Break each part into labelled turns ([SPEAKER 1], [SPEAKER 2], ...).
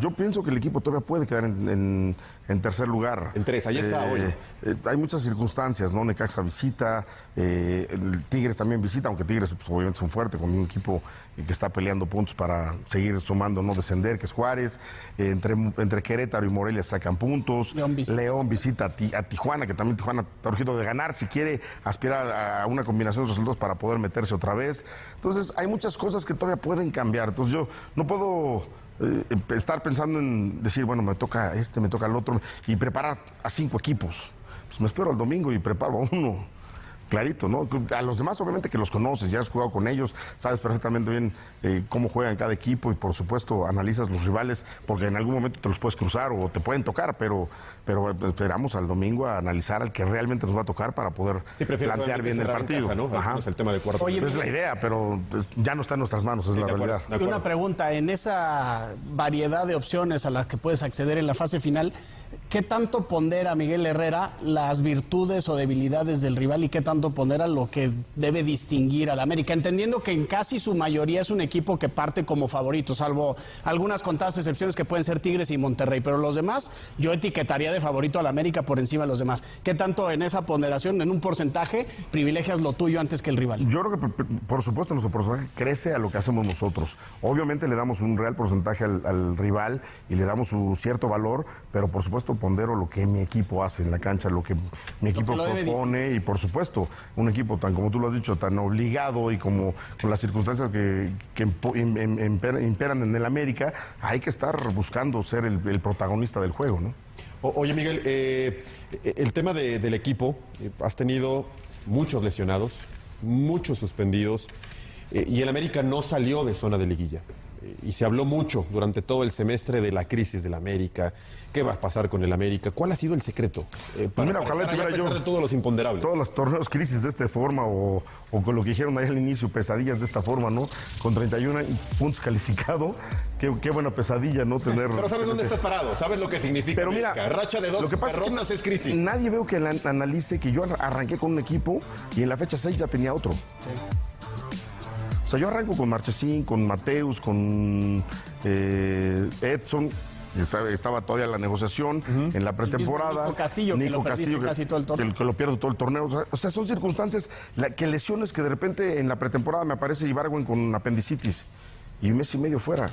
[SPEAKER 1] Yo pienso que el equipo todavía puede quedar en, en- en tercer lugar.
[SPEAKER 2] En tres, ahí está hoy.
[SPEAKER 1] eh, hay muchas circunstancias, ¿no? Necaxa visita, eh, el Tigres también visita, aunque Tigres pues, obviamente son fuertes, con un equipo que está peleando puntos para seguir sumando, no descender, que es Juárez. Eh, entre, entre Querétaro y Morelia sacan puntos.
[SPEAKER 3] León visita.
[SPEAKER 1] León visita a, Ti- a Tijuana, que también Tijuana está urgido de ganar, si quiere aspirar a a una combinación de resultados para poder meterse otra vez. Entonces, hay muchas cosas que todavía pueden cambiar. Entonces, yo no puedo eh, estar pensando en decir, bueno, me toca este, me toca el otro, y preparar a cinco equipos. Pues me espero al domingo y preparo a uno. Clarito, ¿no? A los demás, obviamente, que los conoces, ya has jugado con ellos, sabes perfectamente bien eh, cómo juegan cada equipo y, por supuesto, analizas los rivales, porque en algún momento te los puedes cruzar o te pueden tocar, pero, pero esperamos al domingo a analizar al que realmente nos va a tocar para poder
[SPEAKER 2] Sí,
[SPEAKER 1] plantear bien el partido.
[SPEAKER 2] casa, ¿no?
[SPEAKER 1] Ajá.
[SPEAKER 2] menos el tema de cuarto.
[SPEAKER 3] Oye,
[SPEAKER 1] Pues es la idea, pero pues, ya no está en nuestras manos, es la realidad.
[SPEAKER 2] acuerdo.
[SPEAKER 3] Una pregunta, en esa variedad de opciones a las que puedes acceder en la fase final, ¿qué tanto pondera Miguel Herrera las virtudes o debilidades del rival y qué tanto pondera lo que debe distinguir al América? Entendiendo que en casi su mayoría es un equipo que parte como favorito, salvo algunas contadas excepciones que pueden ser Tigres y Monterrey, pero los demás yo etiquetaría de favorito al América por encima de los demás. ¿Qué tanto en esa ponderación, en un porcentaje, privilegias lo tuyo antes que el rival?
[SPEAKER 1] Yo creo que, por- supuesto, nuestro porcentaje crece a lo que hacemos nosotros. Obviamente le damos un real porcentaje al, al rival y le damos su cierto valor, pero por supuesto pondero lo que mi equipo hace en la cancha, lo que mi equipo propone y por supuesto un equipo tan como tú lo has dicho, tan obligado y como con las circunstancias que, imperan en el América, hay que estar buscando ser el, el protagonista del juego, ¿no?
[SPEAKER 2] O- oye, Miguel, eh, el tema de- del equipo, eh, has tenido muchos lesionados, muchos suspendidos, eh, y el América no salió de zona de liguilla. Y se habló mucho durante todo el semestre de la crisis del América. ¿Qué va a pasar con el América? ¿Cuál ha sido el secreto? Eh,
[SPEAKER 1] Pues mira, ojalá tuviera yo
[SPEAKER 2] de todos los imponderables.
[SPEAKER 1] Todos los torneos crisis de esta forma o, o con lo que dijeron ahí al inicio, pesadillas de esta forma, ¿no? Con 31 puntos calificado. Qué, qué buena pesadilla, ¿no? Tener.
[SPEAKER 2] Pero sabes dónde
[SPEAKER 1] este-
[SPEAKER 2] estás parado, sabes lo que significa.
[SPEAKER 1] Pero mira,
[SPEAKER 2] racha de dos
[SPEAKER 1] lo que pasa
[SPEAKER 2] derrotas
[SPEAKER 1] que
[SPEAKER 2] es crisis.
[SPEAKER 1] Nadie veo que la- analice que yo ar- arranqué con un equipo y en la fecha 6 ya tenía otro. O sea, yo arranco con Marchesín, con Mateus, con eh, Edson. Estaba, estaba todavía la negociación en la pretemporada.
[SPEAKER 3] Nico Castillo, que lo perdiste casi todo el torneo.
[SPEAKER 1] que, que lo pierdo todo el torneo. O sea, o sea, son circunstancias, la- que lesiones que de repente en la pretemporada me aparece Ibargüen con apendicitis y un mes y medio fuera.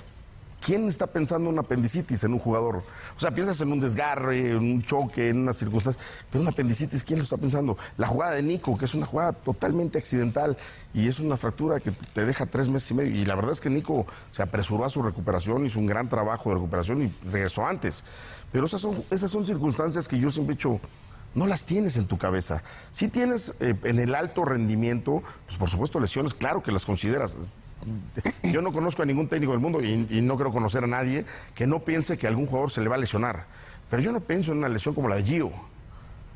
[SPEAKER 1] ¿Quién está pensando en una apendicitis en un jugador? O sea, piensas en un desgarre, en un choque, en una circunstancia, pero una apendicitis, ¿quién lo está pensando? La jugada de Nico, que es una jugada totalmente accidental y es una fractura que te deja tres meses y medio. Y la verdad es que Nico se apresuró a su recuperación, hizo un gran trabajo de recuperación y regresó antes. Pero esas son, esas son circunstancias que yo siempre he dicho, no las tienes en tu cabeza. Si tienes eh, en el alto rendimiento, pues por supuesto lesiones, claro que las consideras. Yo no conozco a ningún técnico del mundo y, no creo conocer a nadie que no piense que algún jugador se le va a lesionar. Pero yo no pienso en una lesión como la de Gio.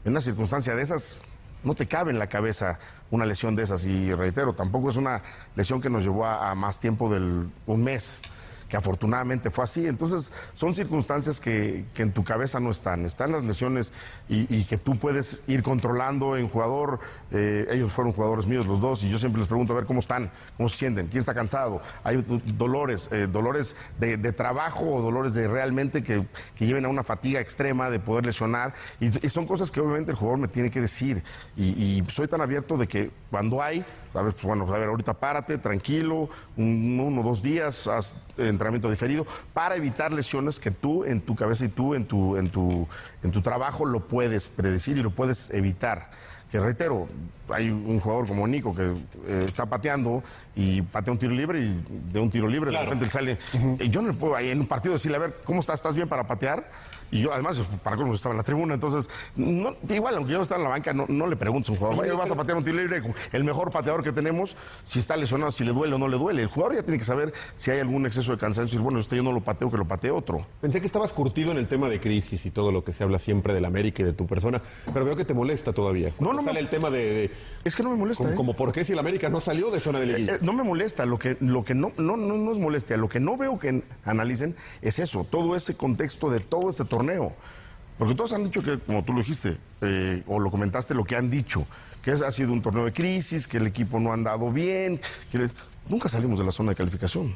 [SPEAKER 1] En una circunstancia de esas, no te cabe en la cabeza una lesión de esas. Y reitero, tampoco es una lesión que nos llevó a, a más tiempo del un mes que afortunadamente fue así. Entonces, son circunstancias que, que en tu cabeza no están. Están las lesiones y, y que tú puedes ir controlando en jugador. Eh, ellos fueron jugadores míos los dos y yo siempre les pregunto a ver cómo están, cómo se sienten, quién está cansado. Hay dolores, eh, dolores de, de, trabajo o dolores de realmente que, que, lleven a una fatiga extrema de poder lesionar. Y, y, son cosas que obviamente el jugador me tiene que decir. Y, y soy tan abierto de que cuando hay, a ver, pues bueno, a ver, ahorita párate, tranquilo, un, uno o dos días, haz entrenamiento diferido, para evitar lesiones que tú en tu cabeza y tú en tu, en tu, en tu trabajo lo puedes predecir y lo puedes evitar. Que reitero, hay un jugador como Nico que eh, está pateando y patea un tiro libre y de un tiro libre claro. de repente él sale. Uh -huh. Y yo no le puedo ahí en un partido decirle, a ver, ¿cómo estás? ¿Estás bien para patear? Y yo, además, para cómo estaba en la tribuna, entonces, no, igual, aunque yo estaba en la banca, no, no le pregunto a un jugador, vaya, vas a patear un tiro libre, el mejor pateador que tenemos, si está lesionado, si le duele o no le duele. El jugador ya tiene que saber si hay algún exceso de cansancio y bueno, este yo no lo pateo, que lo patee otro.
[SPEAKER 2] Pensé que estabas curtido en el tema de crisis y todo lo que se habla siempre del América y de tu persona, pero veo que te molesta todavía.
[SPEAKER 1] No, no
[SPEAKER 2] sale el tema de, de,
[SPEAKER 1] Es que no me molesta.
[SPEAKER 2] Como,
[SPEAKER 1] ¿eh?
[SPEAKER 2] como por qué si el América no salió de zona de liguilla.
[SPEAKER 1] Eh, eh, no me molesta, lo que, lo que no, no, no, no es molestia, lo que no veo que analicen es eso, todo ese contexto de todo este torneo. Porque todos han dicho que, como tú lo dijiste, eh, o lo comentaste, lo que han dicho, que ha sido un torneo de crisis, que el equipo no ha andado bien, que nunca salimos de la zona de calificación.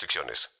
[SPEAKER 4] restricciones.